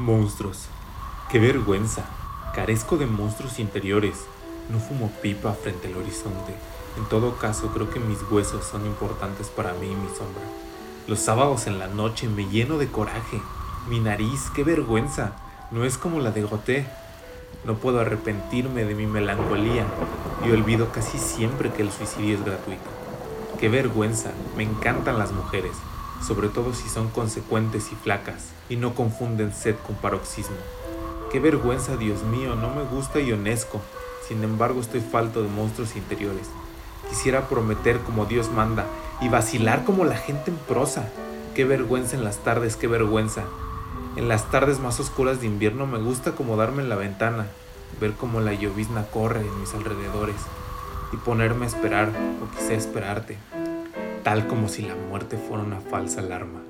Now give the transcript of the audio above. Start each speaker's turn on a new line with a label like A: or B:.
A: Monstruos. Qué vergüenza. Carezco de monstruos interiores. No fumo pipa frente al horizonte. En todo caso, creo que mis huesos son importantes para mí y mi sombra. Los sábados en la noche me lleno de coraje. Mi nariz, qué vergüenza. No es como la de Goté. No puedo arrepentirme de mi melancolía y olvido casi siempre que el suicidio es gratuito. Qué vergüenza. Me encantan las mujeres sobre todo si son consecuentes y flacas, y no confunden sed con paroxismo. Qué vergüenza, Dios mío, no me gusta Ionesco, sin embargo estoy falto de monstruos interiores. Quisiera prometer como Dios manda y vacilar como la gente en prosa. Qué vergüenza en las tardes, qué vergüenza. En las tardes más oscuras de invierno me gusta acomodarme en la ventana, ver cómo la llovizna corre en mis alrededores y ponerme a esperar o quizá esperarte tal como si la muerte fuera una falsa alarma.